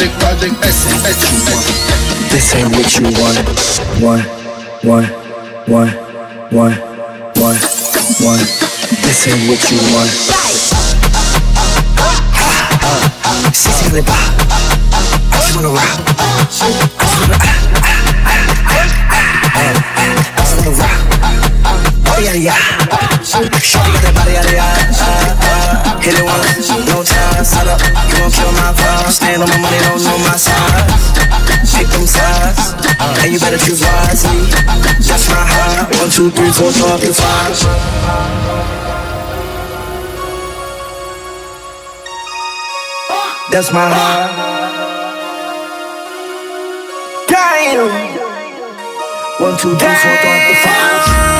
project, project, essence, essence, essence. This ain't what you want. One, one, one, one, one, one. This ain't what you want. Sexy lip, I just wanna rock. I just wanna, I just wanna rock barrier, yeah. Shorty got that body out of yeah. Hit it once, no time. I up. you gon' kill my vibe. Stand on my money, don't know my size. Pick them sides, and you better choose wisely. That's my heart. One, two, three, four, five. That's my heart. Damn. One, two, three, four, five, five.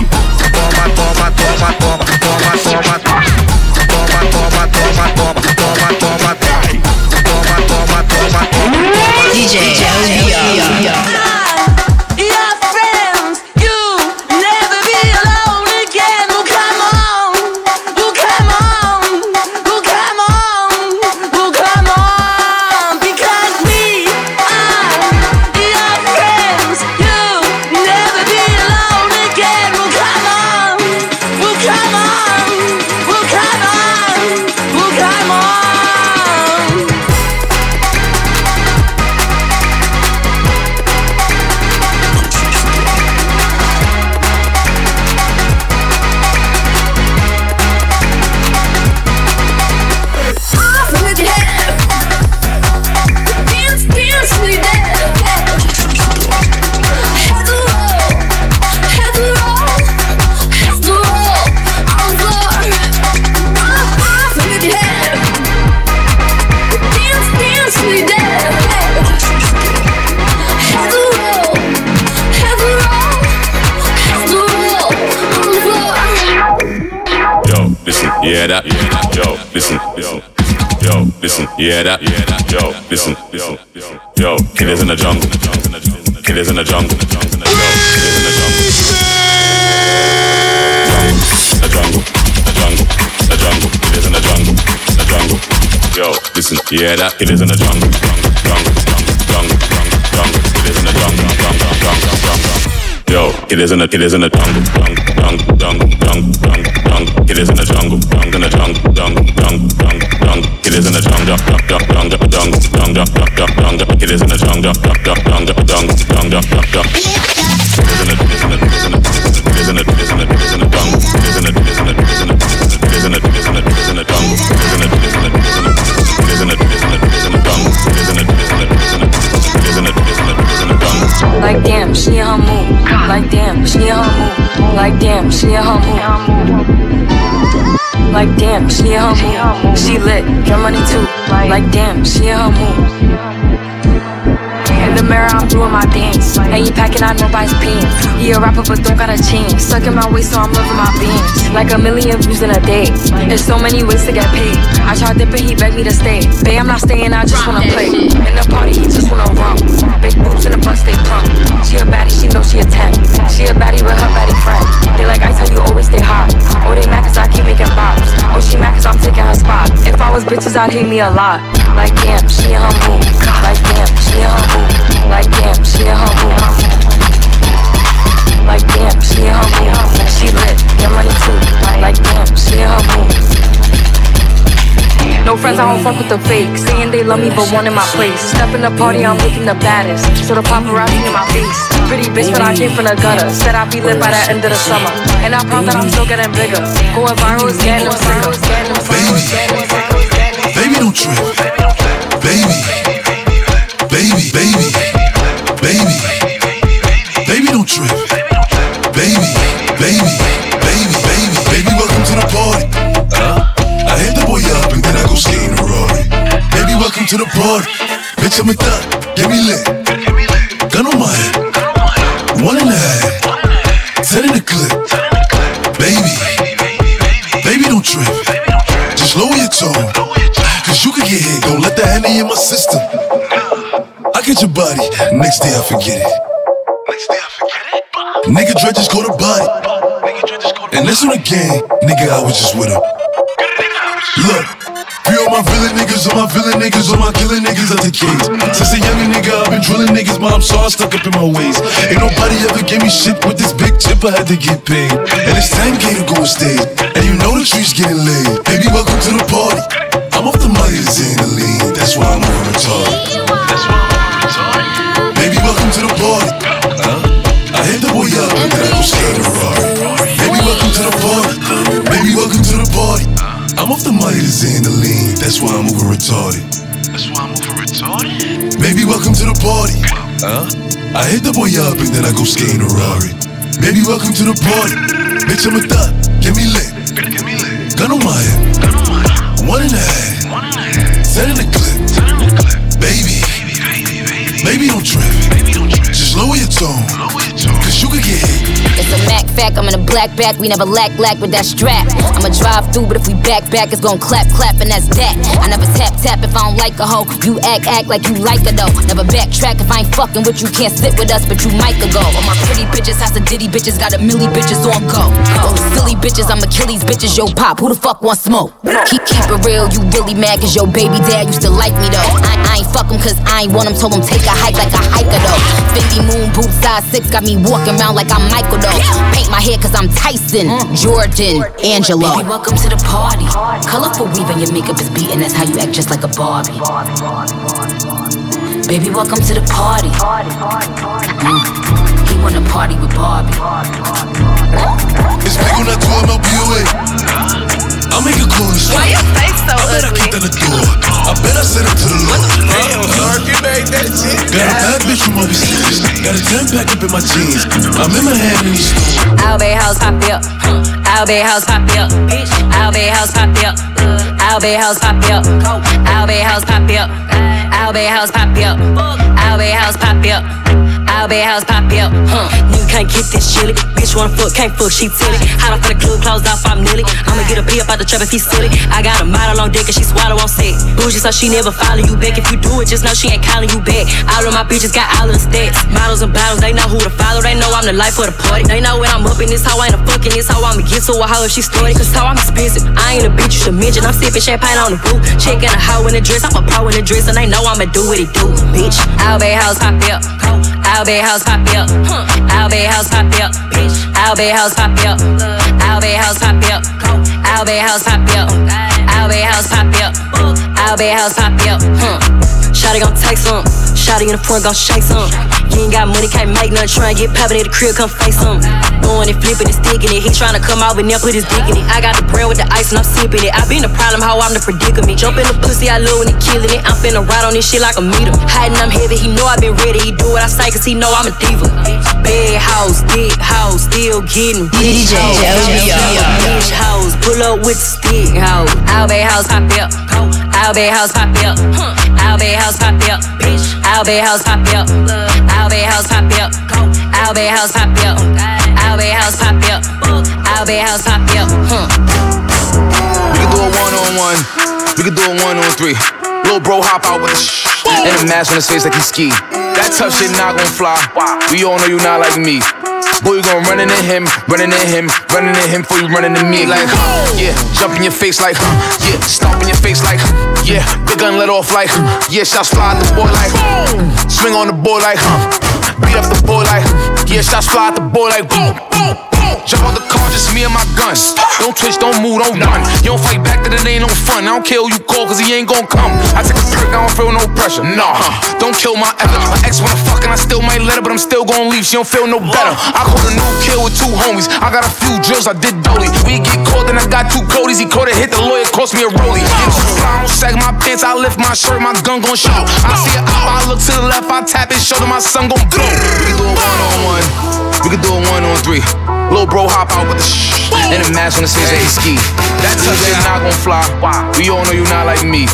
killers in the jungle, killers in the jungle, yo, killers in the jungle. The jungle, jungle, jungle, killers in the jungle, jungle. Yo, listen, yeah that, killers in the jungle, jungle, jungle, jungle, jungle, jungle, killers in the jungle, jungle, jungle, jungle. Yo, killers in the killers in the jungle, jungle, jungle, jungle, jungle, jungle, jungle, jungle in the jungle, jungle, jungle, jungle, jungle. Killers in the jungle, jungle, jungle, jungle, jungle, jungle, jungle. Killers in the jungle, jungle, jungle, jungle, jungle, jungle. Killers Like damn, she in her. She lit, your money too. Like damn, she in her. Mirror, I'm doing my dance. Ain't you packing out nobody's pants. He a rapper, but don't got a chance. Sucking my waist, so I'm living my beans. Like a million views in a day. There's so many ways to get paid. I tried dipping, he begged me to stay. Babe, I'm not staying, I just wanna play. In the party, he just wanna romp. Big boobs in the bus, they plump. She a baddie, she knows she a 10. She a baddie with her baddie friend. They like I tell you always stay hot. Oh, they mad cause I keep making bops. Oh, she mad cause I'm taking her spot. If I was bitches, I'd hate me a lot. Like damn, she in her mood. Like damn, she in her mood. Like damn, she in her mood. Like damn, she in her mood. She lit, get money too. Like damn, she in her mood. No friends, I don't fuck with the fake. Saying they love me, but one in my place. Step in the party, I'm looking the baddest. So the paparazzi in my face. Pretty bitch, but I came from the gutter. Said I'd be lit by the end of the summer. And I'm proud that I'm still getting bigger. Going viral is getting them sicker. Baby, don't trip. Baby, baby, baby, baby, baby, don't trip. Baby, baby, baby, baby, baby, welcome to the party. I hit the boy up and then I go skating a Rari. Baby, welcome to the party. Bitch, I'm a thot, get me lit. Gun on my head, one and a half, ten in the clip. Baby, baby, don't trip. Just lower your tone. Cause you can get hit, don't let the henny in my system. I get your body, next day I forget it. Next day I forget it. Nigga dredges go to body. And that's on the gang, nigga, I was just with him. Look, free all my villain niggas, all my villain niggas, all my killing niggas out the cage. Since a young nigga, I've been drilling niggas, but I'm so I stuck up in my ways. Ain't nobody ever gave me shit with this big chip, I had to get paid. And it's time K to go on stage. And you know the trees getting laid. Baby, welcome to the party. I'm off the money, Xandaline. That's why I'm over retarded. That's why to the party. I hit the boy up and then I go skate a Rari. Baby, welcome to the party. Baby, welcome to the party. I'm off the money to Xandaline. That's why I'm over retarded. That's why I'm over retarded. Baby, welcome to the party. I hit the boy up and then I go skate a Rari. Baby, welcome to the party. Bitch, I'm a thot. Get me lit. Gun on my head. One and a half. Ten in the clip. Baby. Baby, baby, baby. Maybe don't trip. Louis Vuitton. Cause you could get hit. It's a Mac fact, I'm in a black back, we never lack lack with that strap. I'ma drive through, but if we back back, it's gon' clap clap, and that's that. I never tap tap if I don't like a hoe. You act act like you like her though. Never backtrack if I ain't fucking with you, can't sit with us, but you might go. All my pretty bitches, house of ditty bitches, got a milli bitches on go. The silly bitches, I'm Achilles bitches, yo pop, who the fuck want smoke? Keep keep it real, you really mad cause your baby dad used to like me though. I, I ain't fuck him cause I ain't want him, told him take a hike like a hiker though. Fendi moon boots size six got me walking around like I'm Michael though. Paint my hair cause I'm Tyson, Jordan, Angelo. Baby, welcome to the party. Colorful weave and your makeup is beating, that's how you act just like a Barbie. Baby, welcome to the party. Mm. He wanna party with Barbie. It's big on that 12 MLBOA. I'll make a call this Why your face so I bet I ugly? kicked in the door. I bet I sent it to the Lord. Damn, Mark, you made that shit. Got a bad bitch from overseas. Got a 10 pack up in my jeans. I'm in my hand in these stores. Albay house pop up. Albay house pop up. Albay house pop up. Albay house pop up. Albay house pop up. Albay house pop up. Albay house pop up. Albay house pop up. Can't get this chilly. Bitch wanna fuck, can't fuck, she silly. Hot off in the club, closed off, I'm nilly. I'ma get a pee up out the trap if he's silly. I got a model on deck and she swallow on set. Bougie, so she never follow you back. If you do it, just know she ain't calling you back. All of my bitches got all of the stats. Models and bottles, they know who to follow. They know I'm the life of the party. They know when I'm up in this hoe, I ain't a fucking this hoe. I'ma get to a hoe if she started. Cause how I'm expensive. I ain't a bitch, you should mention. I'm sipping champagne on the roof. Checking a hoe in the dress. I'm a pro in the dress, and they know I'ma do what it do, bitch. Albay house pop up. Albay house pop up. Albay house pop up. Bitch. Albay house pop up. Albay house pop up. Albay house pop up. Albay house pop up. Albay house pop up. Huh. Shotty gon' take some. Shotty in the front gon' shake some. You ain't got money, can't make nothing. Try and get poppin' at the crib, come face some. Going and flipping and sticking it. He tryna come out, but now put his dick in it. I got the bread with the ice and I'm sipping it. I been the problem, how I'm the predicament. Jump in the pussy, I love when he killing it. I'm finna ride on this shit like a meter. Hiding, I'm heavy, he know I been ready. He do what I say, cause he know I'm a diva. Bad house, dick house, still getting rich. DJ. Rich house, pull up with the stick house. Albay house, pop up. Albay house, pop up. Albay house, pop up. Bitch. Albay house, pop up. Albay house, pop up. Albay house, pop up. Albay house, pop up. Albay house, pop up. Huh. We can do a one on one. We can do a one on three. Little bro hop out with a shh and a mask on his face like he ski. That tough shit not gon' fly. We all know you not like me. Boy, you gon' run into him, running into him, running into him before you run into me. Like, yeah, jump in your face like, yeah, stomp in your face like, yeah, big gun let off like, yeah, shots fly at the boy like, swing on the boy like, beat up the boy like, yeah, shots fly at the boy like, boom, boom. Jump out the car, just me and my guns. Don't twitch, don't move, don't run. You don't fight back, that it ain't no fun. I don't care who you call, cause he ain't gon' come. I take a perk, I don't feel no pressure. Nah, don't kill my effort. My ex wanna fuck and I still might let her, but I'm still gon' leave. She don't feel no better. I caught a new kill with two homies. I got a few drills, I did dolly. We get caught, then I got two codies. He caught it, hit, the lawyer cost me a rollie. Get I don't sag my pants, I lift my shirt, my gun gon' show. I see it I look to the left, I tap his shoulder, my son gon' blow. We do it one on one, we can do it one on three. Little bro hop out with the shh, and the mask on the says that he ski. That shit not gon' fly. We all know you not like me.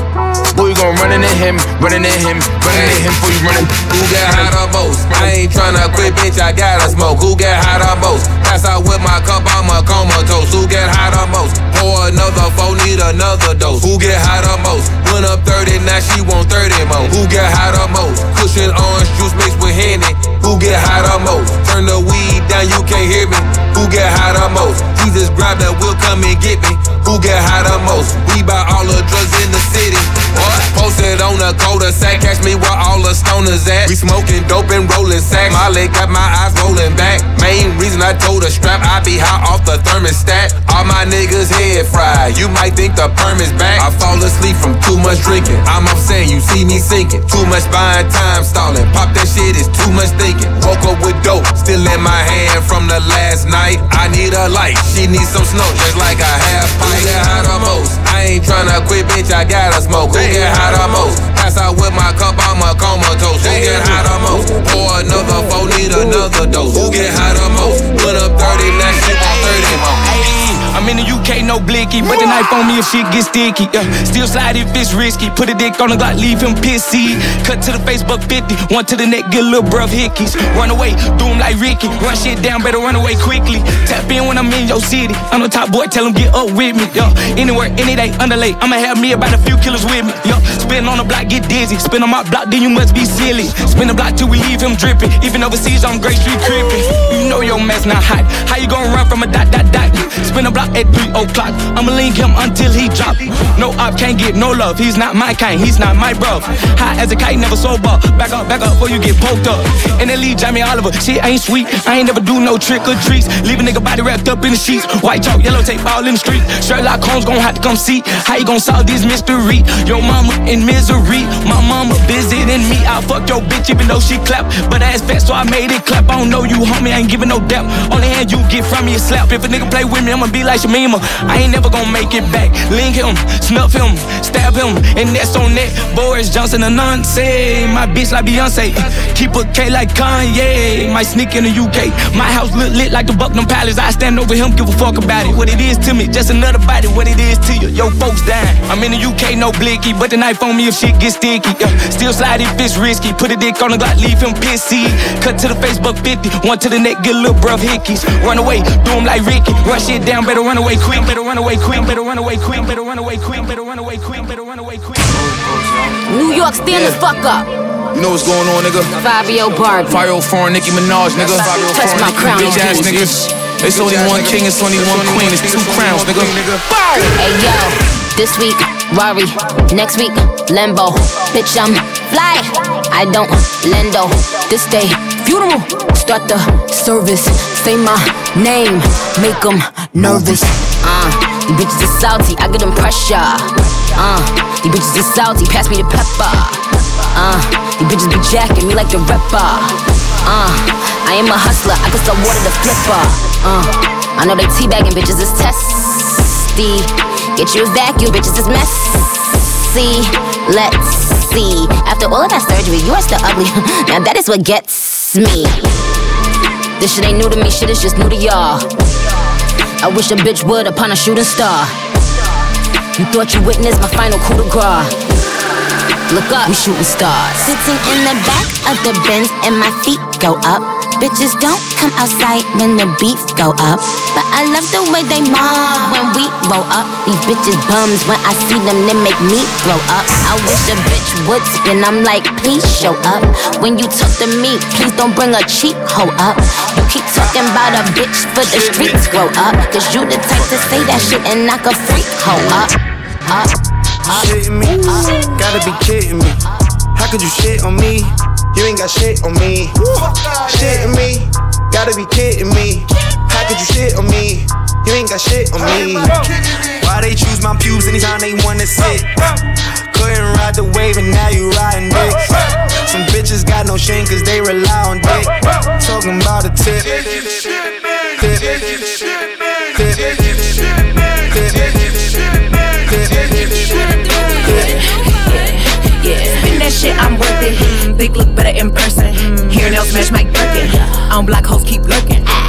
Boy, you gon' run into him, running into him, running into him before you running. Who got hot or most? I ain't tryna quit, bitch, I gotta smoke. Who get hot or most? Pass out with my cup, I'm a comatose. Who get hot or most? Pour another four, need another dose. Who get hot or most? Went up 30, now she want 30 more. Who get hot or most? Cushion orange juice mixed with Henny. Who get hot or most? Turn the weed down, you can't hear me. Who get hot or most? Jesus grab that will come and get me. Who get hot or most? We buy all the drugs in the city. Posted on a cul-de-sac, catch me where all the stoners at. We smoking dope and rolling. My leg got my eyes rolling back. Main reason I told a strap, I be hot off the thermostat. All my niggas head fried. You might think the perm is back. I fall asleep from too much drinking. I'm upset, you see me sinking. Too much buying time stalling. Pop that shit is too much thinking. Woke up with dope, still in my hand from the last night. I need a light, she needs some snow, just like a half pipe. I tryna quit, bitch, I gotta smoke. Who get hot or most? Pass out with my cup, I'm a comatose. Who get hot or most? Pour another four, need another dose. Who get hot or most? Put up 30, now she want 30 more. I'm in the UK, no blicky. But the knife on me if shit get sticky. Yeah. Still slide if it's risky. Put a dick on the Glock, leave him pissy. Cut to the Facebook 50. One to the neck, get a little bruv hickeys. Run away, do him like Ricky. Run shit down, better run away quickly. Tap in when I'm in your city. I'm the top boy, tell him get up with me. Yeah. Anywhere, any day, underlay. I'ma have me about a few killers with me. Yeah. Spin on the block, get dizzy. Spin on my block, then you must be silly. Spin the block till we leave him dripping. Even overseas, on Great Street crippin'. You know your mess not hot. How you gonna run from a dot, dot, dot? Spin the block at 3 o'clock. I'ma link him until he drop. No op can't get no love. He's not my kind, he's not my bro. High as a kite, never sober. Back up, back up before you get poked up. And then leave Jamie Oliver. Shit ain't sweet. I ain't never do no trick or treats. Leave a nigga body wrapped up in the sheets. White chalk, yellow tape all in the street. Sherlock Holmes gon' have to come see how you gon' solve this mystery. Your mama in misery. My mama than me. I fuck your bitch even though she clap. But ass fat, so I made it clap. I don't know you, homie. I ain't giving no depth. Only hand you get from me is slap. If a nigga play with me, I'ma be like Shamima. I ain't never gonna make it back. Link him, snuff him, stab him, and that's on that. Boris Johnson a nonsense. My bitch like Beyonce. Keep a K like Kanye. Might sneak in the UK. My house look lit like the Buckingham Palace. I stand over him, give a fuck about it. What it is to me, just another body. What it is to you, yo folks dying. I'm in the UK, no blicky, but the knife on me if shit gets sticky. Yeah. Still slide if it's risky. Put a dick on the Glock, leave him pissy. Cut to the Facebook 50, one to the neck, get little bruv hickeys. Run away, do him like Ricky. Run shit down, better run away quick, better run away quick, better run away quick, better run away quick, better run away quick, better run away quick. New York, stand the fuck up. You know what's going on, nigga? Fabio Barbie. Fire foreign Nicki Minaj, nigga. Touch my crown, Bitch ass niggas. It's only one king, it's only one queen, it's two crowns, nigga. Hey yo, this week, Rari. Next week, Lambo. Bitch, I'm fly. I don't lendo. This day, funeral. Start the service. Say my name. Make them nervous. Uh, you bitches is salty. I get them pressure. Uh, you bitches is salty. Pass me the pepper. Uh, you bitches be jacking me like the rapper. Uh, I am a hustler. I can sell water to flipper. Uh, I know they teabagging bitches is testy. Get you a vacuum, bitches is messy. Let's see. After all of that surgery, you are still ugly. now that is what gets me. This shit ain't new to me, shit is just new to y'all. I wish a bitch would upon a shooting star. You thought you witnessed my final coup de grace. Look up, we shooting stars. Sitting in the back of the Benz and my feet go up. Bitches don't come outside when the beats go up. But I love the way they mob when we roll up. These bitches bums when I see them, they make me throw up. I wish a bitch would spin, I'm like, please show up. When you talk to me, please don't bring a cheap hoe up. You keep talking about a bitch for the streets grow up. Cause you the type to say that shit and knock a freak hoe up. Up. Shitting me, gotta be kidding me. How could you shit on me? You ain't got shit on me. Shitting me, Gotta be kidding me. How could you shit on me? You ain't got shit on me. Why they choose my pubes anytime they wanna sit? Couldn't ride the wave and now you riding dick. Some bitches got no shame cause they rely on dick. Talking about a tip. Tip. Tip. That shit, I'm worth it. Mm, look better in person. Mm, Hearing else smash Mike Birkin. On black hoes keep lurking. Ah.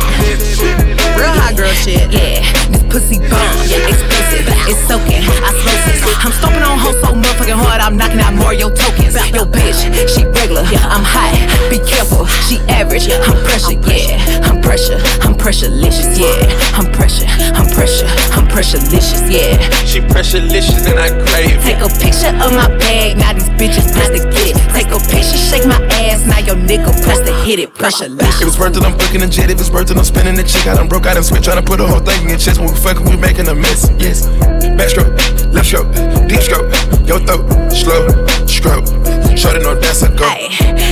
Real hot girl shit. Yeah, this pussy bomb. Yeah, expensive. It's soaking. I smoke this. I'm stomping on hoes so motherfucking hard. I'm knocking out more your tokens. Yo, bitch, she regular. I'm hot. Be careful. She average. I'm pressure. Yeah, I'm pressure. I'm pressurelicious. Yeah, I'm pressure. I'm pressure. I'm pressurelicious. Yeah. She pressurelicious and I crave. Take a picture of my bag, now these bitches to get it. Take a picture, shake my ass, now your nigga press to hit it. Pressure If it's worth it, I'm booking a jet. If it's worth it, I'm spending the chick. I done broke out and switch, trying to put a whole thing in your chest. When we fucking, we making a mess. Yes. Backstroke, left stroke, deep stroke, your throat, slow stroke. Shorty know that's a go.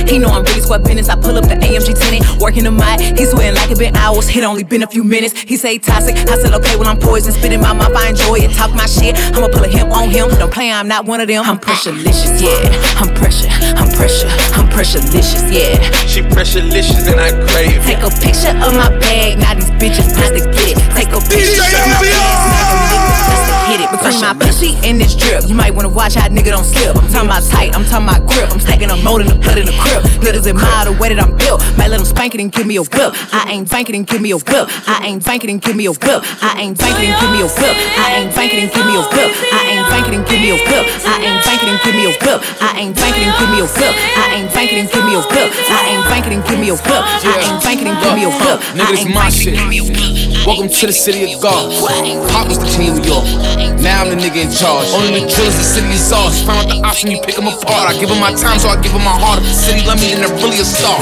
He know I'm really square business. I pull up the AMG tenant, working the mic. He sweating like it been hours. It only been a few minutes. He say toxic. I said okay, well I'm poison. Spitting my mouth, I enjoy it. Talk my shit. I'ma pull a him on him. Don't play, I'm not one of them. I'm pressurelicious, yeah. I'm pressure, I'm pressure, I'm pressurelicious, yeah. She pressurelicious and I crave it. Take a picture of my bag, now these bitches press to get it. Take a picture of my bag, now them niggas press to hit. Between my pussy and this drip, you might wanna watch how nigga don't slip. I'm talking about tight, I'm talking about grip. I'm stacking a mold in the blood in the crib. Niggas admire the way that I'm built. Might let them spank it and give me a whip. I ain't banking and give me a whip. I ain't banking and give me a whip. I ain't banking and give me a whip. I ain't banking and give me a whip. I ain't banking and give me a whip. I ain't banking and give me a whip. I ain't banking and give me a whip. I ain't banking and give me a whip. I ain't banking and give me a whip. I ain't banking and give me a whip. Nigga, this my shit. Welcome to the city of God. Pop was the king of New York. Now I'm the nigga in charge. Only the drillers, the city is ours. Find out the option, you pick them apart. I give them my time, so I give them my heart. If the city love me, then they're really a star.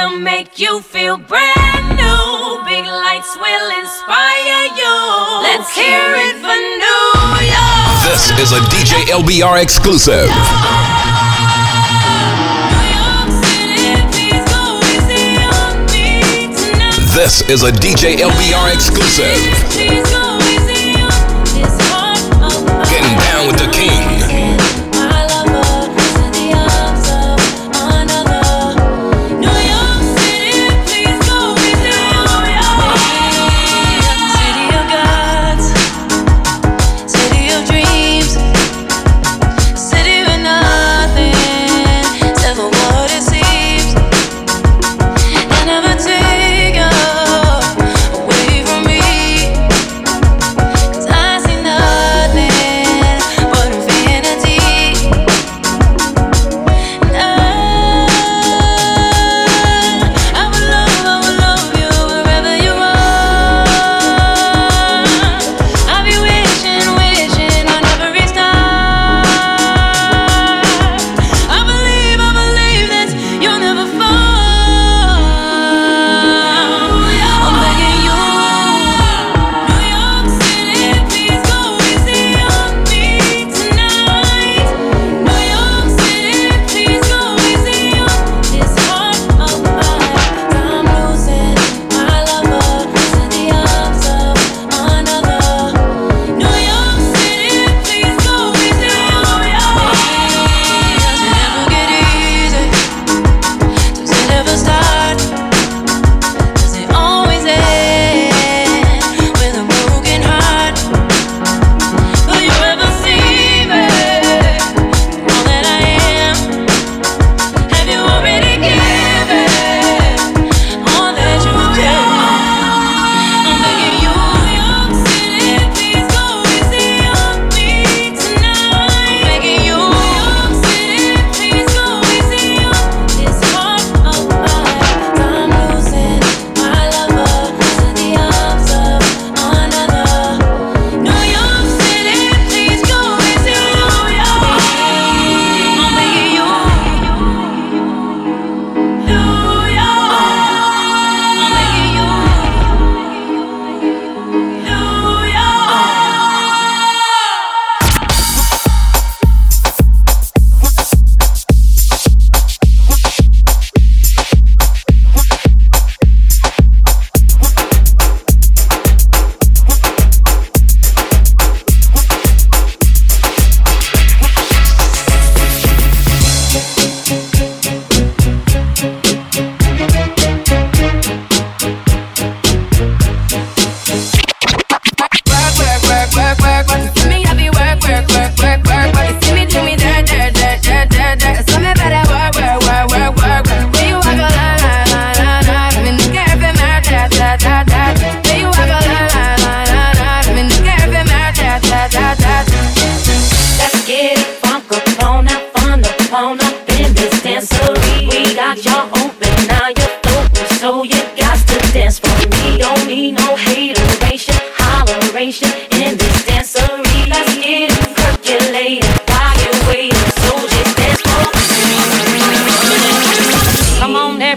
Will make you feel brand new. Big lights will inspire you. Let's hear it for New York. This is a DJ LBR exclusive. This is a DJ LBR exclusive.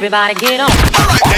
Everybody, get on.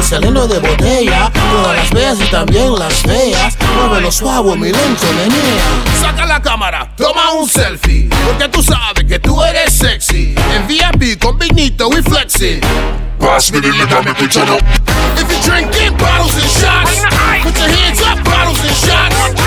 Jimmy saliendo de botella Todas las feas y también las feas Muévelo suave, mi lento, menea Saca la cámara, toma un selfie. Porque tú sabes que tú eres sexy. En VIP con vinito y flexing. Pass me the liquor, make turn up. If you're drinking bottles and shots, put your hands up, bottles and shots.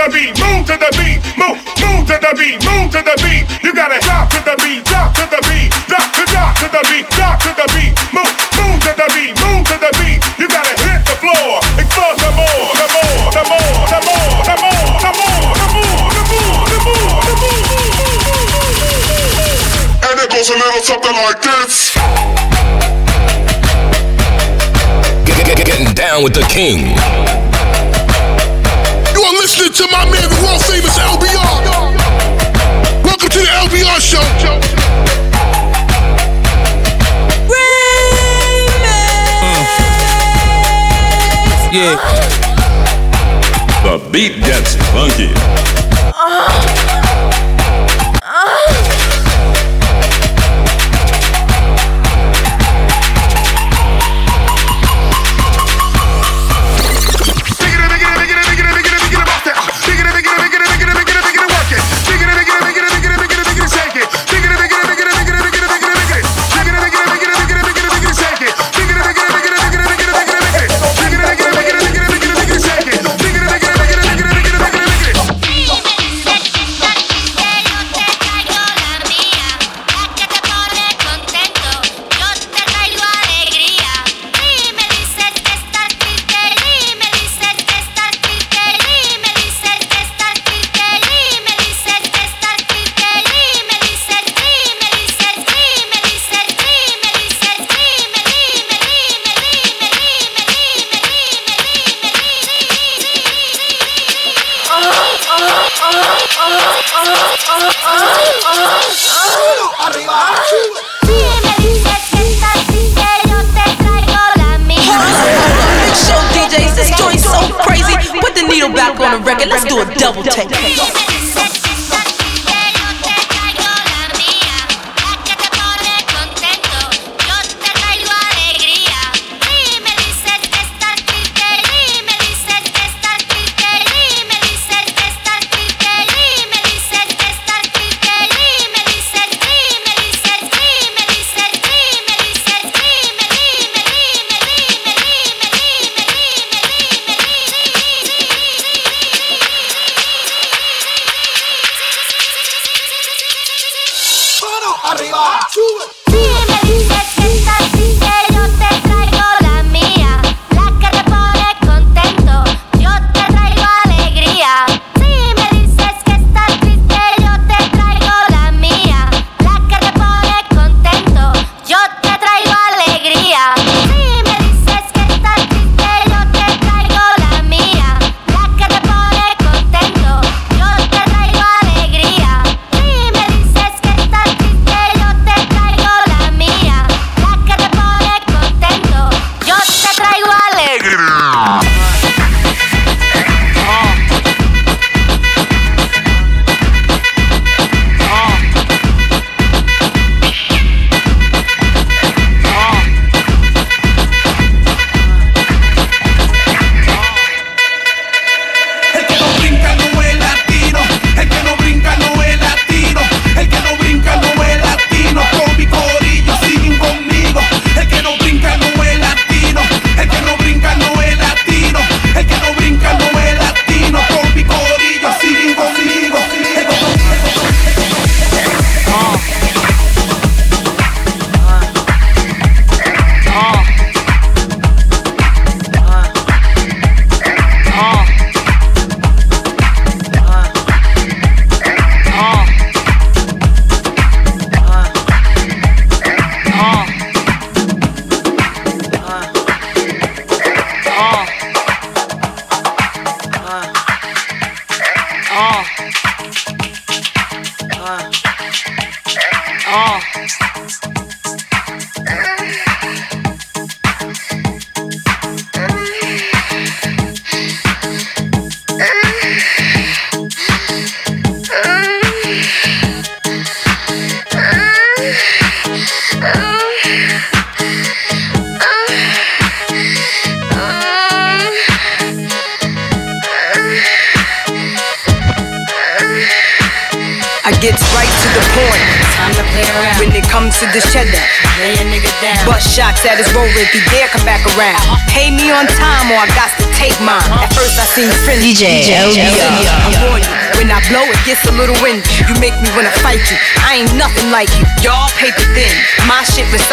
The beat, move to the beat, move, move to the beat, move to the beat. You gotta drop to the beat, drop to the beat, drop to drop to the beat, drop to the beat, move, move to the beat, move to the beat. You gotta hit the floor, explore some more, some more, some more, some more, some more, some more, some more, some more, some more, some more. And it goes a little something like this. Getting down with the king. You are listening to my man, the world famous LBR. Welcome to the LBR show. Yeah. The beat gets funky.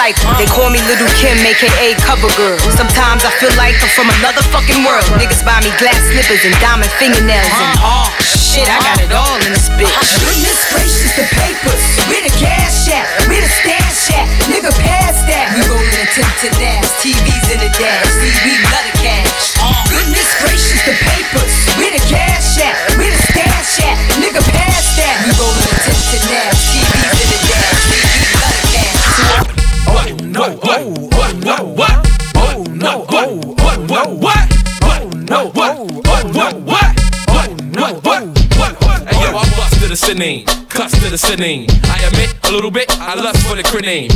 They call me Little Kim, aka Cover Girl. Sometimes I feel like I'm from another fucking world. Niggas buy me glass slippers and diamond fingernails and oh shit, I got it all in this bitch. Goodness gracious, the papers. I admit a little bit, I lust for the crinning.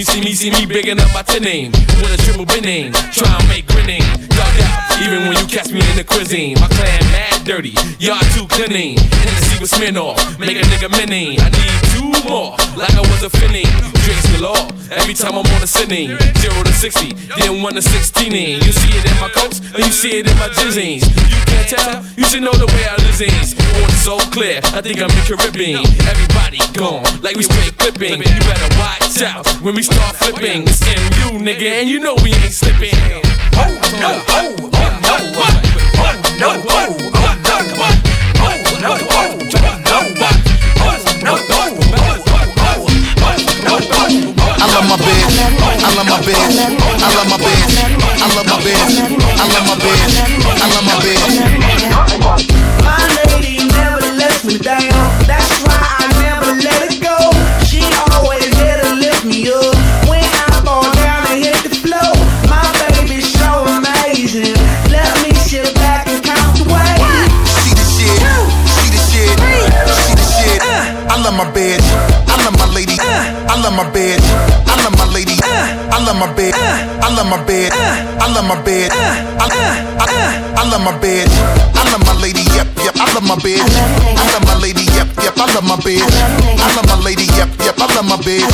You see me, see me bigging up my tin name. With a triple binning, try and make grinning. Dug out, even when you catch me in the cuisine. My clan mad dirty, y'all too cleaning. Hennessy with Smirnoff, make a nigga mini. I need two more, like I was a finning. Drinks galore, every time I'm on a sitting. Zero to 60, then one to 16. You see it in my coats, and you see it in my jizzings. You can't tell, you should know the way I listens. Water so clear, I think I'm in Caribbean. Everybody gone, like we straight clipping. You better watch out when we start flipping. It's MU, nigga, and you know we ain't slipping. Oh no, oh, oh? Oh oh, oh? Oh oh, oh? Oh oh, oh, oh, oh, oh, oh. I love my bitch. I love my bitch. I love my bitch. I love my bitch. I love my bitch. I love my bitch. My bitch. I love my lady. I love my bitch. I love my bitch. I love my bitch. I love my bitch. I love my lady. Yep, yep. I love my bitch. I love my lady. Yep, yep. I love my bitch. I love my lady. Yep, yep. I love my bitch.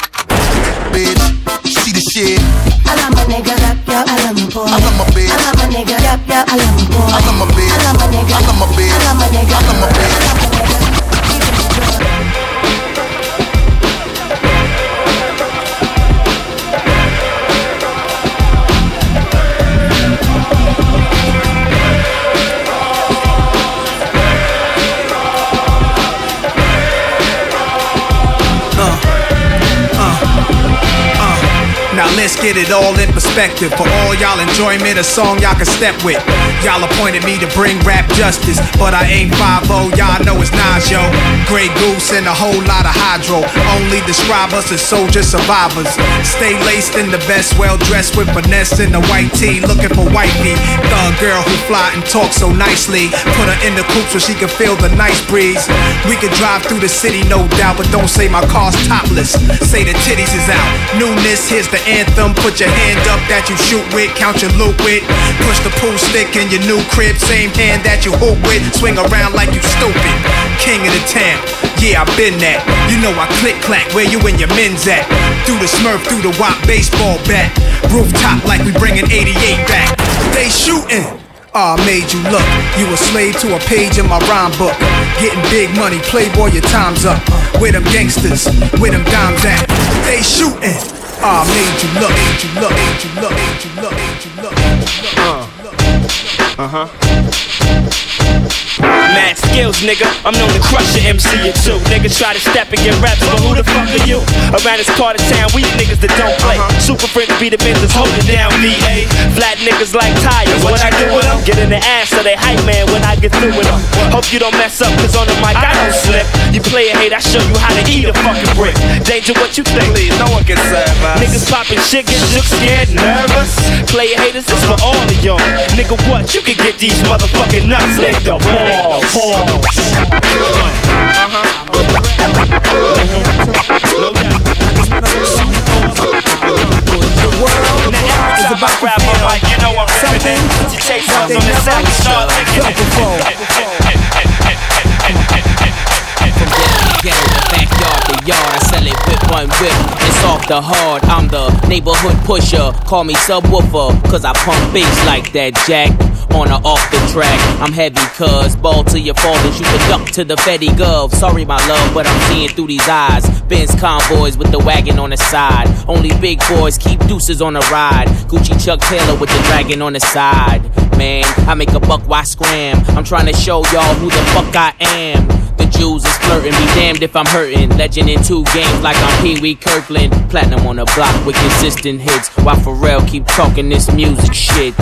Bitch. See the shit. I love my nigga, yup, yup, I love my boy. I love my bitch. I love my nigga, yup, yup, I love my boy. I love my bitch. I love my nigga. I love my bitch. I love my nigga. I love my bitch. Now let's get it all in perspective. For all y'all enjoyment, a song y'all can step with. Y'all appointed me to bring rap justice, but I ain't 5 y'all know it's Nas, yo. Grey Goose and a whole lot of hydro. Only describe us as soldier survivors. Stay laced in the best, well dressed with finesse in the white tee, looking for wifey. Thug girl who fly and talk so nicely. Put her in the coupe so she can feel the nice breeze. We could drive through the city, no doubt, but don't say my car's topless. Say the titties is out. Newness, here's the anthem. Put your hand up that you shoot with, count your loot with. Push the pool stick in your new crib, same hand that you hoop with. Swing around like you stupid. King of the town, yeah, I been that. You know I click clack, where you and your men's at? Through the smurf, through the wop baseball bat. Rooftop like we bringing 88 back. They shooting. Ah, made you look. You a slave to a page in my rhyme book. Getting big money, playboy, your time's up. Where them gangsters, where them dimes at? They shooting. Ah, made you look, made you look, made you look, made you look, made you look. Uh huh. Mad skills, nigga. I'm known to crush your MC or two. Niggas try to step and get raps, but who the fuck are you? Around this part of town, we niggas that don't play. Uh-huh. Super friends be the men that's holding down VA. Flat niggas like tires. What, I do with them? Get in the ass of they hype man when I get through with them. Hope you don't mess up, cause on the mic I don't slip. You play a hate, I show you how to eat a fucking brick. Danger, what you think? Please, no one can serve us. Niggas popping shit, get shook, scared, nervous. Player haters, this for all of y'all. Nigga, what? You can get these motherfucking nuts the ball. The world is about like you know I'm backyard yard. I sell it with one whip. It's off the hard. I'm the neighborhood pusher. Call me subwoofer, cause I pump bass like that, Jack. On or off the track, I'm heavy, cuz ball to your fathers, you can duck to the Fetty Gov. Sorry, my love, but I'm seeing through these eyes. Benz convoys with the wagon on the side. Only big boys keep deuces on the ride. Gucci Chuck Taylor with the dragon on the side. Man, I make a buck, why scram? I'm trying to show y'all who the fuck I am. The Jews is flirting, be damned if I'm hurting. Legend in two games like I'm Pee Wee Kirkland. Platinum on the block with consistent hits. While Pharrell keep talking this music shit.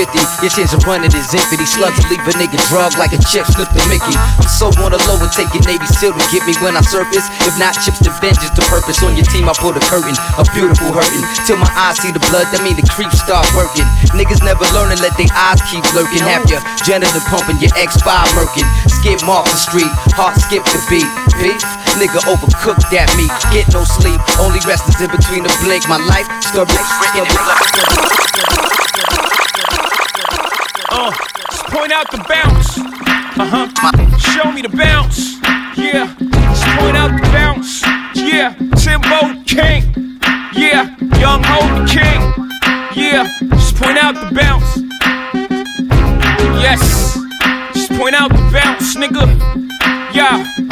50. Your chances running is infinity. Slugs will leave a nigga drug like a chip slipped the Mickey. I'm so on the low and taking Navy SEAL to get me when I surface. If not, chips to vengeance the purpose. On your team, I pull the curtain. A beautiful hurting. Till my eyes see the blood, that mean the creeps start working. Niggas never learn and let their eyes keep lurking. Have your genital pumping, your ex 5 murking. Skip off the street, heart skip the beat. Beef, nigga overcooked that meat. Get no sleep, only rest is in between the blink. My life, stirring, uh, just point out the bounce. Uh huh. Show me the bounce. Yeah. Just point out the bounce. Yeah. Timbo King. Yeah. Young Hope King. Yeah. Just point out the bounce. Yes. Just point out the bounce, nigga. Yeah.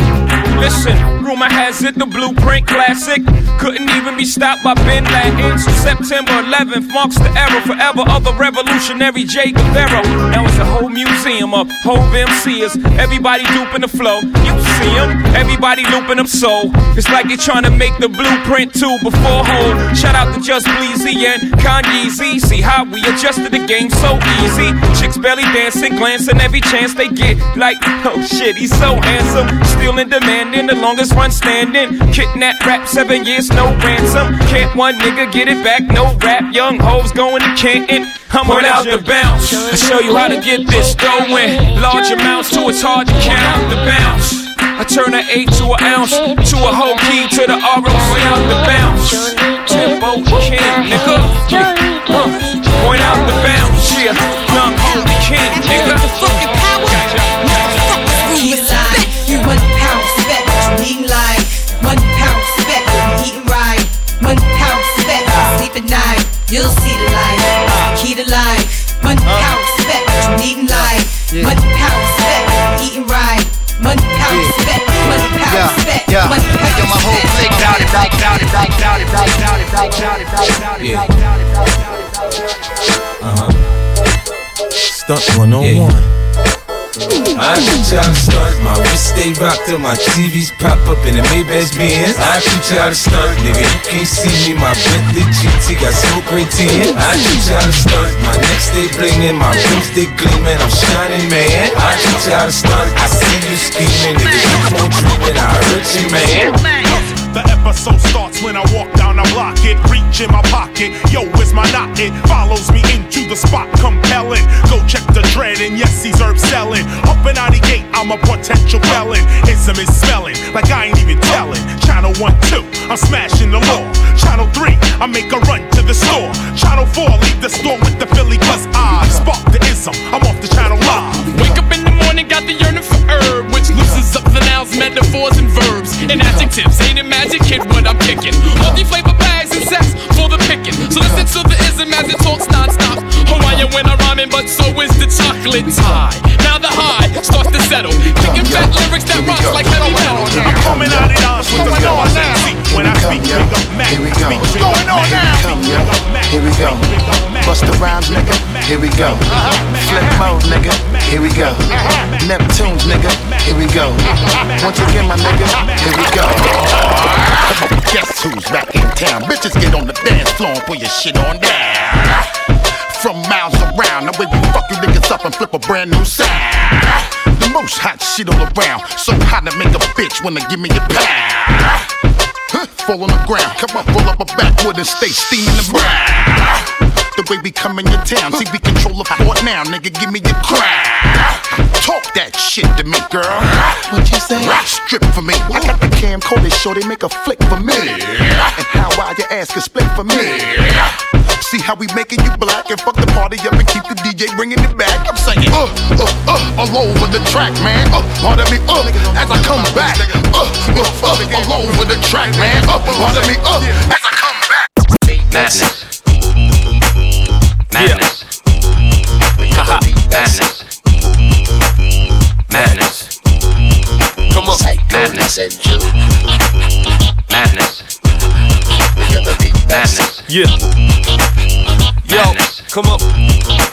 Listen, rumor has it the blueprint classic couldn't even be stopped by Bin Laden. So September 11th marks the era forever of the revolutionary Jay Guevara. Now it's a whole museum of whole MCs. Everybody duping the flow. You see them, everybody looping them so. It's like they're trying to make the blueprint too before whole. Shout out to Just Bleezy and Kanye Z. See how we adjusted the game so easy. Chicks belly dancing, glancing every chance they get. Like, oh shit, he's so handsome. Still in demand in the longest run standing. Kidnap rap, seven years, no ransom. Can't one nigga get it back, no rap. Young hoes going to Canton. I'm Point out the bounce. I show you how to get this going. Large amounts to it's hard to count the bounce. I turn an eight to an ounce, to a whole key to the ROC out the bounce. Timbo King, nigga. Uh, point out the bounce, yeah. Young Holy King, nigga. See the light. Key to life. One pound spec, you eating like one pound spec, you eating right. One pound spec, one pound spec, one pound my whole clique bout it, bout it, bout it, bout it, bout it, bout it, bout it, bout it, bout it, bout it. Uh huh. Stunt one on one. I can try to stunt, my wrist stay rocked till my TVs pop up in the Maybach Benz. I can try to stunt, nigga, you can't see me, my Bentley GT got smoke right in. I can try to stunt, my neck stay blingin', my rims stay gleamin', I'm shining, man. I can try to stunt, I see you scheming, nigga, you won't dream it, I hurt you, man. The episode starts when I walk I block it, reach in my pocket. Yo, is my knot? It follows me into the spot, compelling. Go check the dread, and yes, he's herb selling. Up and out the gate, I'm a potential felon. Ism is smelling like I ain't even telling. Channel 1, 2, I'm smashing the law. Channel 3, I make a run to the store. Channel 4, leave the store with the Philly, cause ah, I spark the ism. I'm off the channel live. Wake up in got the yearning for herb, which loosens up the nouns, metaphors, and verbs. And adjectives, ain't it magic, kid, what I'm kicking. Multi flavor bags and sets for the picking. So listen to the ism as it talks non-stop. Hawaiian when I'm rhyming, but so is the chocolate tie. Now the high starts to settle. Kicking fat lyrics that rocks like metal metal. I'm coming out of dance with the flow I see. When I speak, big up Mac. Here we go. Speak, big Going up on Mac. now. Speak, big up Mac. Here we go. Busta Rhymes, nigga. Here we go. Uh-huh. Flip mode, nigga. Here we go. Uh-huh. Neptunes, nigga. Here we go. Uh-huh. Once again, my nigga. Here we go. Guess who's back in town? Bitches get on the dance floor and put your shit on down. From miles around, the way we fuck you niggas up and flip a brand new sound. The most hot shit all around. So hot to make a bitch wanna give me a pound. Fall on the ground, come up, roll up a backwood and stay steaming the brown. The way we come in your town, see we control the fort now, nigga. Give me your crown. Talk that shit to me, girl. What you say? Strip for me. I got the camcorder, show they make a flick for me. And how wild your ass can split for me. See how we making you black and fuck the party up and keep the DJ bringing it back. I'm saying, uh, uh, uh, all over the track, man. Uh, pardon me, uh, as I come back. Uh, uh, uh, all over the track, man. Uh, pardon me, uh, as I come back. Madness. Madness. Haha. Madness. Madness. Come on. Madness. Madness. Madness. Yeah. Yo, come up.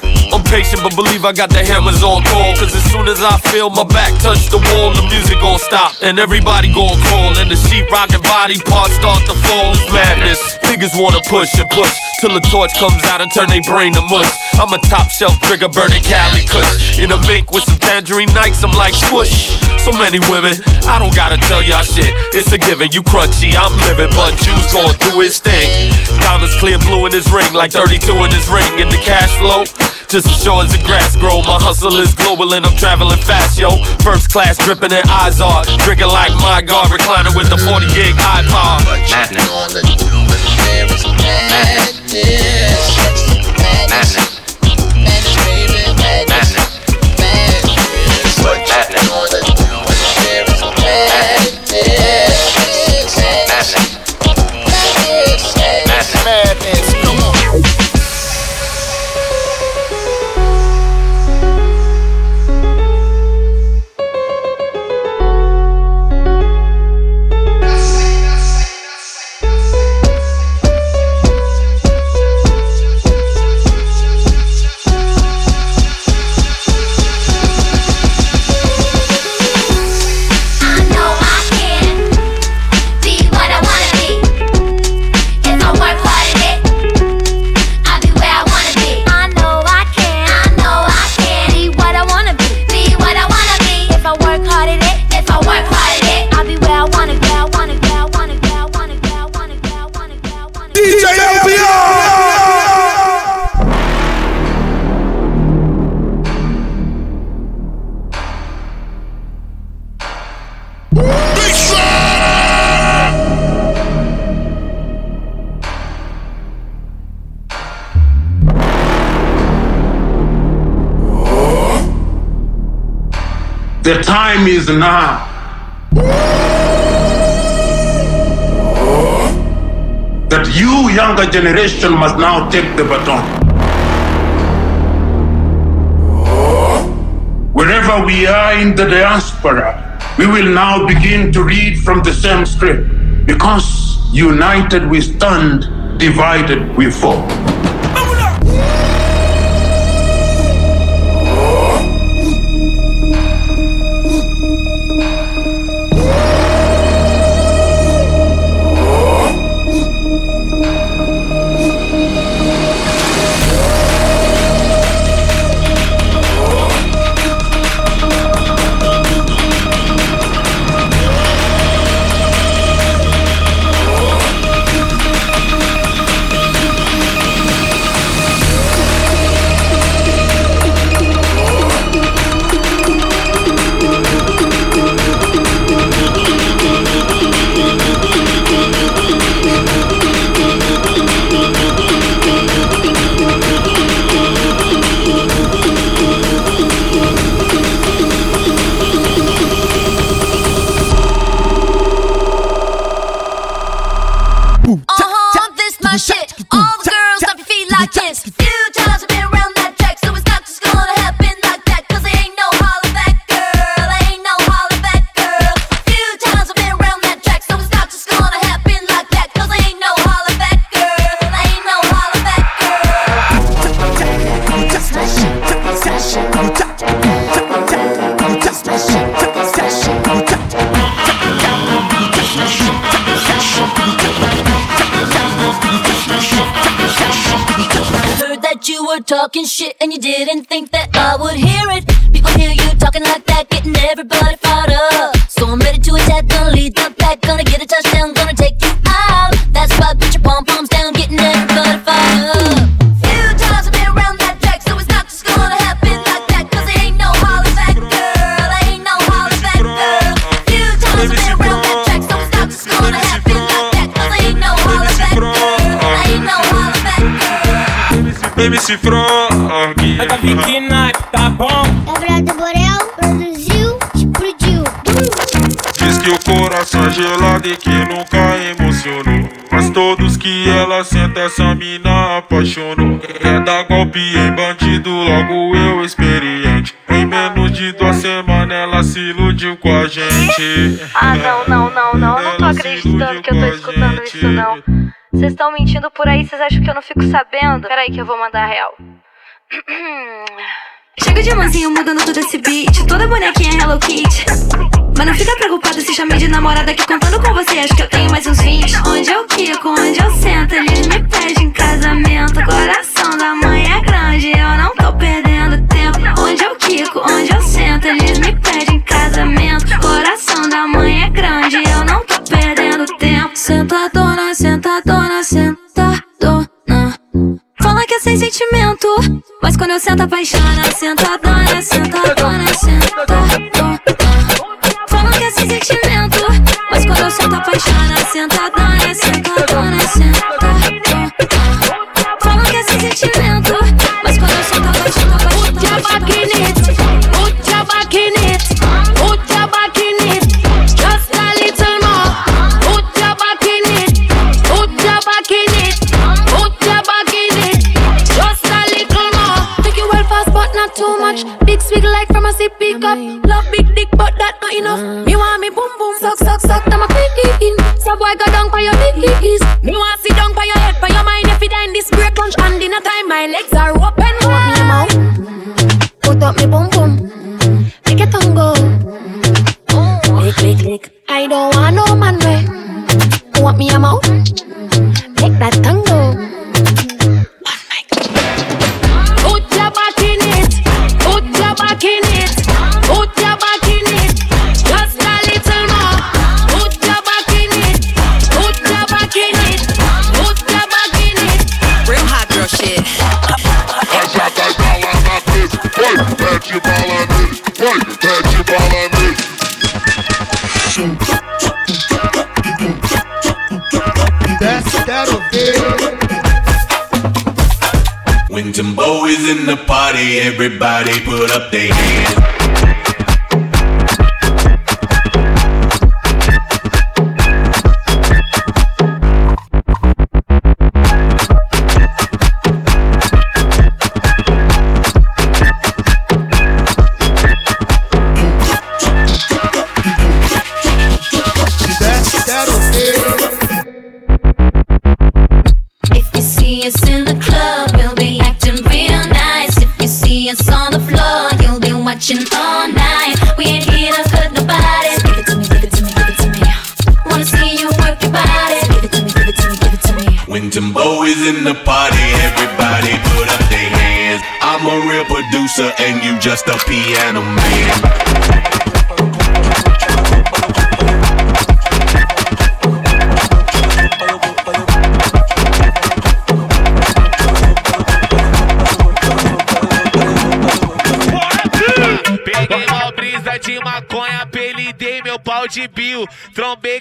Patient, but believe I got the hammers on call. Cause as soon as I feel my back touch the wall, the music gon' stop. And everybody gon' crawl. And the sheep rockin' body parts start to fall. It's madness. Niggas wanna push and push till the torch comes out and turn they brain to mush. I'm a top shelf trigger burning Cali kush. In a mink with some tangerine nights, I'm like squish. So many women, I don't gotta tell y'all shit. It's a given, you crunchy, I'm living, but Juice gon' do his thing. Diamonds clear blue in his ring, like 32 in his ring. In the cash flow, just as sure as the grass grow. My hustle is global and I'm traveling fast, yo. First class dripping in eyes are drinking like my God, reclining with the 40 gig iPod. Madness. Madness. Madness, time is now. That you, younger generation, must now take the baton. Wherever we are in the diaspora, we will now begin to read from the same script. Because united we stand, divided we fall. Em bandido, logo eu experiente. Em menos de duas semanas ela se iludiu com a gente. Ah, não, não, não, não. Eu não tô acreditando que eu tô escutando isso, não. Vocês estão mentindo por aí, vocês acham que eu não fico sabendo? Peraí que eu vou mandar a real. Chega de mansinho mudando todo esse beat. Toda bonequinha Hello Kitty. Mas não fica preocupado se chamei de namorada que contando com você acho que eu tenho mais uns 20. Onde eu quico, onde eu sento, eles me pedem casamento. Coração da mãe é grande, eu não tô perdendo tempo. Onde eu quico, onde eu sento, eles me pedem casamento. Coração da mãe é grande, eu não tô perdendo tempo. Sentadona, sentadona, sentadona. Fala que é sem sentimento, mas quando eu sento apaixona, sentadona. Fala que é sem sentimento. Mas quando eu sento apaixonada, sentadona, sentadona, ah, sentadona. Fala que é sem sentimento. Mas quando eu sento Just a little more. Uça maquinete, uça maquinete, uça. Just a little more. Take it well fast, but not too much. Big swig like sip pick up. Love big dick, but that not enough. Mm. Me want me boom boom, suck suck suck, now my quick in. So boy go down for your knees. Me want sit down for your head, for your mind. If die in this break lunch and dinner time, my legs are open. Mouth. Put up me boom boom, make it tongue go. Lick lick lick. I don't want no man way. Want me a mouth? Make that tongue Pat your ball on it. That's that'll be. When Timbo is in the party, everybody put up their hands. And you just a piano man. Peguei uma brisa de maconha, apelidei meu pau de Bill.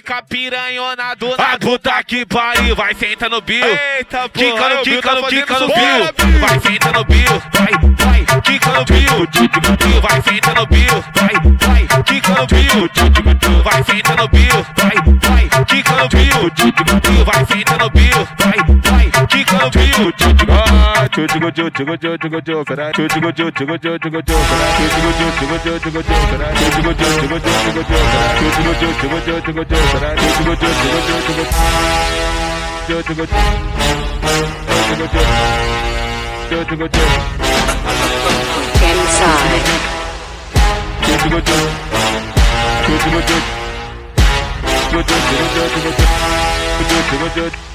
fica piranhona do nada. A puta que pariu, vai senta no bio. Eita, porra, quicando, tá quicando, quicando, bio. Vai senta no bio, vai, vai, quicando, bio. Vai senta no bio, vai, vai, quicando, bio. Vai senta no bio, vai, vai, quicando, bio. Vai senta no bio, vai, vai. Inside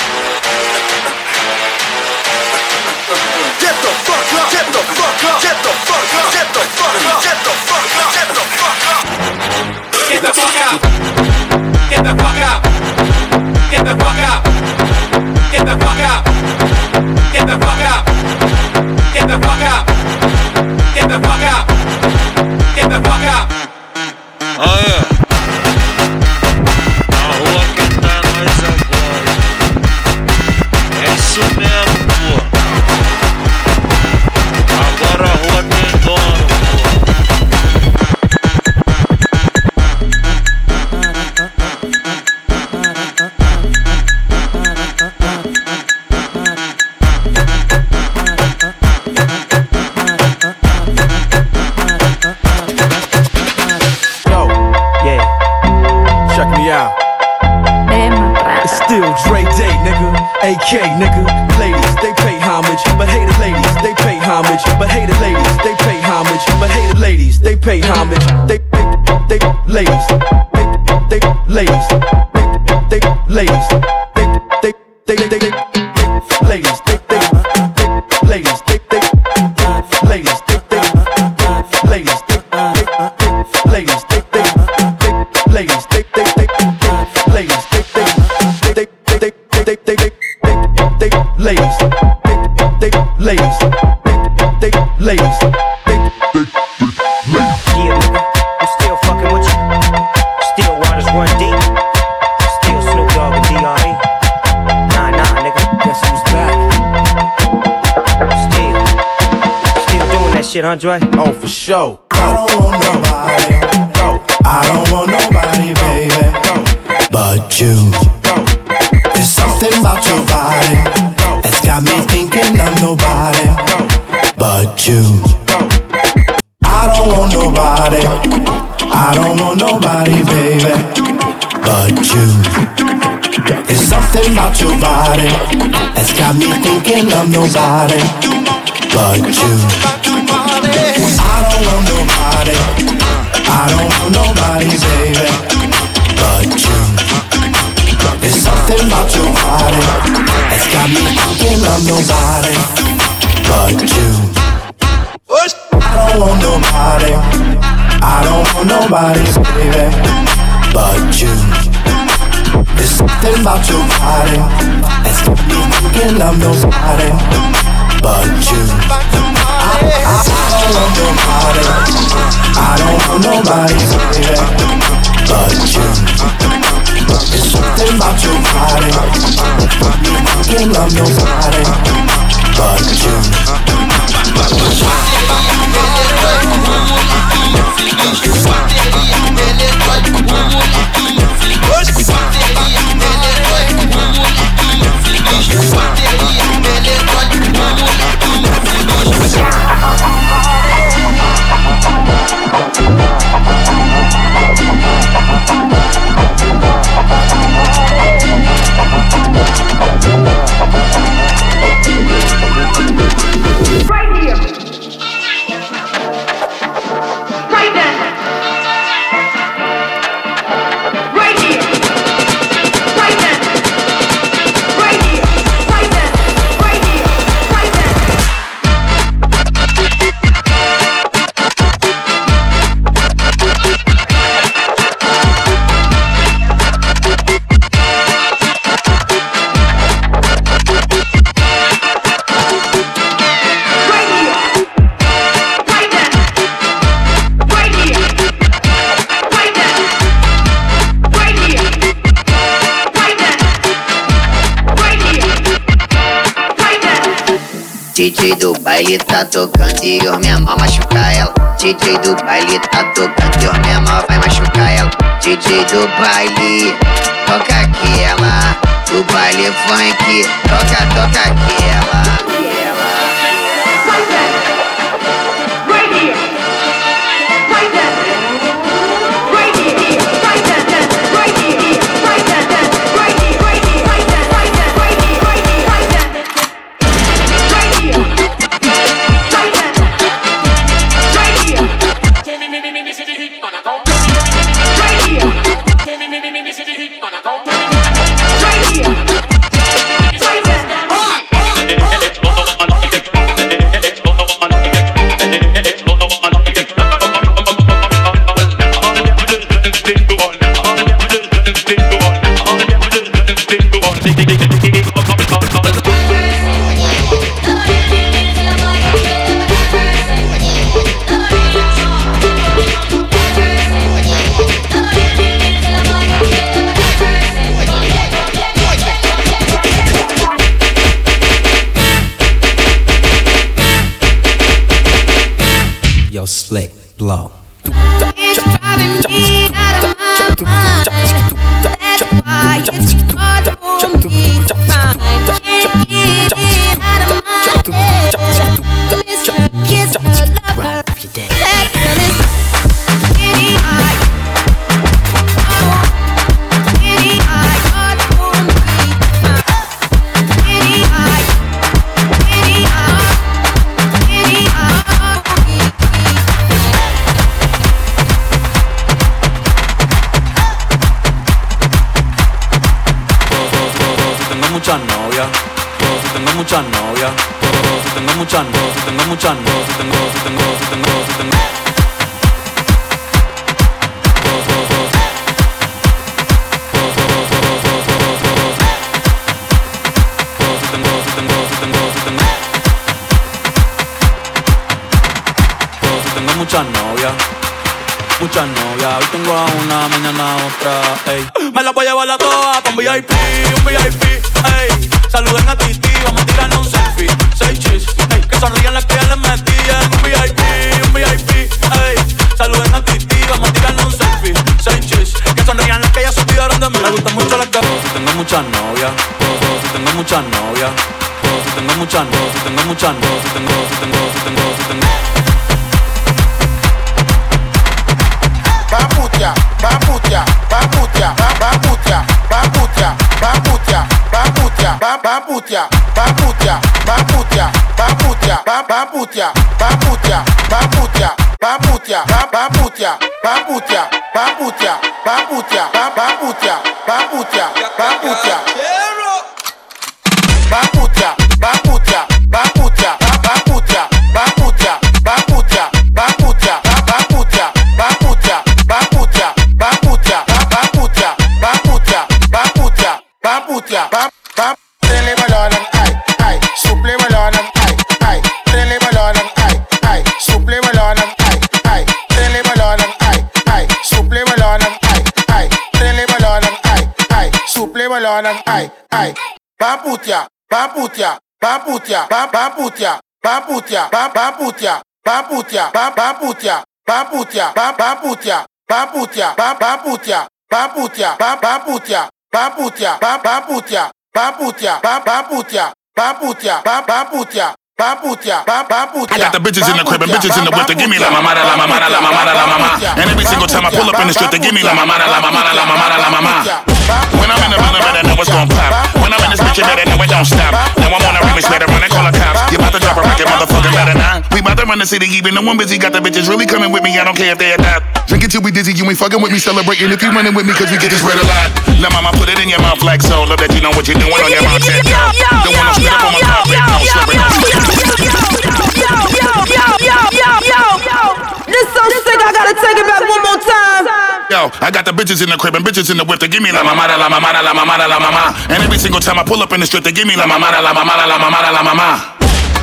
Get the fuck up, get the fuck up, get the fuck up, get the fuck up, get the fuck up, get the fuck up. Get the fuck out. Get the fuck out. Get the fuck out. Get the fuck out. Get the fuck out. Get the fuck out. Get the fuck out. Get the fuck out. Andre? Oh, for sure. I don't want nobody. I don't want nobody, baby. But you. There's something about your body that's got me thinking I'm nobody. But you. I don't want nobody. I don't want nobody, baby. But you. There's something about your body that's got me thinking I'm nobody. But you. I don't want nobody, baby. But you. There's something about your body that's got me thinking I'm nobody. But you. I don't want nobody. I don't want nobody, baby. But you. There's something about your body that's got me thinking I'm nobody. But you. I, don't want nobody. But you. There's something your body me thinking I'm nobody. But you. Tá tocando e eu minha mão machuca ela. DJ do baile tá tocando e eu minha mão vai machucar ela. DJ do baile, toca aquela. Do baile funk, toca, toca aquela. Muchas novias, si tengo muchas novias, si tengo muchas novias, si tengo, si tengo, si tengo, si tengo. Babutia, babutia, babutia, babutia, babutia, babutia, babutia, babutia, babutia, babutia, babutia, babutia, babutia, babutia, babutia, babutia, babutia, babutia, babutia, boot ya. Bam, bam, really well on them, aye, aye. Soup play well on them, aye, aye. Really well on them, aye, aye. Soup play well on them, aye, aye. Really well on them, aye, aye. Soup play well on them, aye, aye. Really well on them, aye, aye. Soup play well on them, aye, aye. Bam, boot ya, bam, boot ya, bam, boot ya, bam, bam, boot ya, bam, boot ya, bam, bam, boot ya, bam, boot ya, bam, bam, boot ya, bam, boot ya, bam, bam, boot ya. Bam, boot ya, bam, bam, boot ya. Bam, boot ya, bam, bam, boot ya. Paputia, Paputia, Paputia, Paputia, Paputia, Paputia. Paputia, paputia, I got the bitches in the crib and bitches in the whip They give me la mamada, la mamada, la mamada, la mamada. And every single time I pull up in the strip, they give me la mamada, la mamada, la mamada, la mamada. When I'm in the building, better know what's gon' pop. When I'm in this bitch, you better know it don't stop. Now I'm on a remix, better run and call the cops. You about to drop a record, motherfucker, better not. We about to run the city, even though one busy. Got the bitches really coming with me, I don't care if they adopt. Drink it till we dizzy, you ain't fucking with me, celebrating if you running with me, cause we get this bread a lot. Now mama, put it in your mouth like so. Love that you know what you're doing on your mouth. Don't want no spit up on my carpet, no slipping, no This so sick, I gotta take it back one more time. Yo, I got the bitches in the crib and bitches in the whip. They give me la mamada, la mamada, la mamada, la mama. And every single time I pull up in the strip, they give me la mamada, la mamada, la mamada, la mama.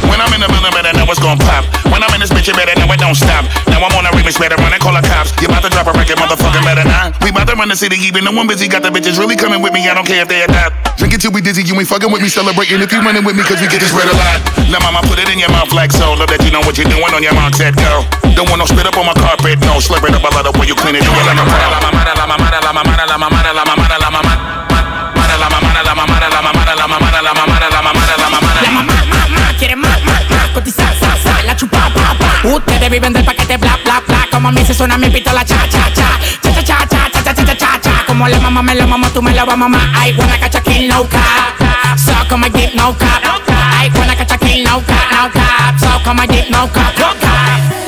When I'm in the building, better know what's gon' pop. When I'm in this bitch, you better know it don't stop. Now I'm on a remix, better run and call the cops. You about to drop a record, motherfucker, better not. We about to run the city, even though one busy. Got the bitches really coming with me, I don't care if they adopt. Drink it till we dizzy, you ain't fucking with me, celebrating if you running with me, cause we get this bread a lot. Now mama, put it in your mouth like so. Love that you know what you're doing on your mouth, set go. Don't want no spit up on my carpet, no slurp it up. I love the way you clean it, do it like a pro. La mamada, la mamada, la mamada, la mamada, la mamada, la mamada. La mamada, la mamada, la mamada, la mamada, la mamada, la mamada, la mamada. Cotizar, sa, sa, la chupa, pa, pa. Ustedes viven del paquete, bla, bla, bla. Como a mí se suena mi pistola, cha, cha, cha. Cha, cha, cha, cha, cha, cha, cha, cha, cha. Como la mamá me la mamá, tú me la vas mamá. I wanna catch king, no cap. So come and get no cap. I wanna catch king, no cap, no cap. So come and get no cap, no cap.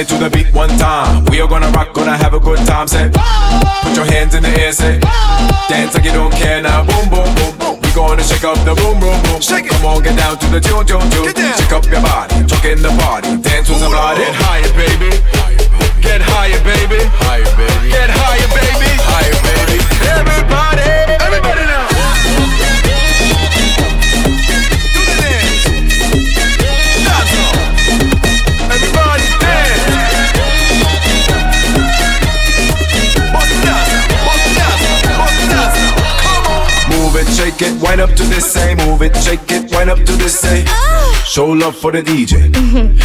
it, move and wind it to the beat one time. We are gonna rock, gonna have a good time. Say, put your hands in the air, say, dance like you don't care now. Boom, boom, boom, boom. We gonna shake up the boom, boom, boom. Shake it. Come on, get down to the tune, tune, tune. Shake up your body, talk in the party, dance with somebody. Get higher, baby. Get higher, baby. Higher, baby. Get higher, baby. Higher, baby. Everybody, everybody now. Shake it, wind up to this say. Move it, shake it, wind up to this say. Ah. Show love for the DJ.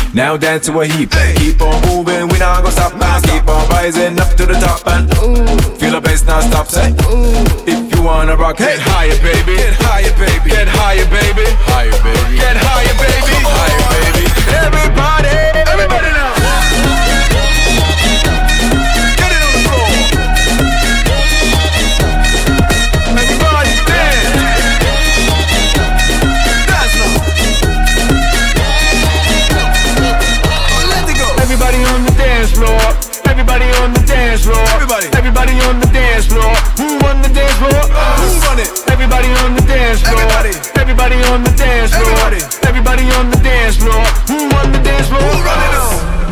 Now dance to a heat. Keep on moving, we not gonna stop now. Keep on rising up to the top and feel the bass now stop. Say, if you wanna rock, get higher, baby. Get higher, baby. Get higher, baby. Higher, baby. Get higher, baby. Higher, baby. Everybody Everybody on the dance floor. Who on the dance floor? Who run it? Everybody on the dance floor. Everybody. Everybody on the dance floor. Everybody, Everybody on the dance floor. Who on the dance floor? Who run it? Up?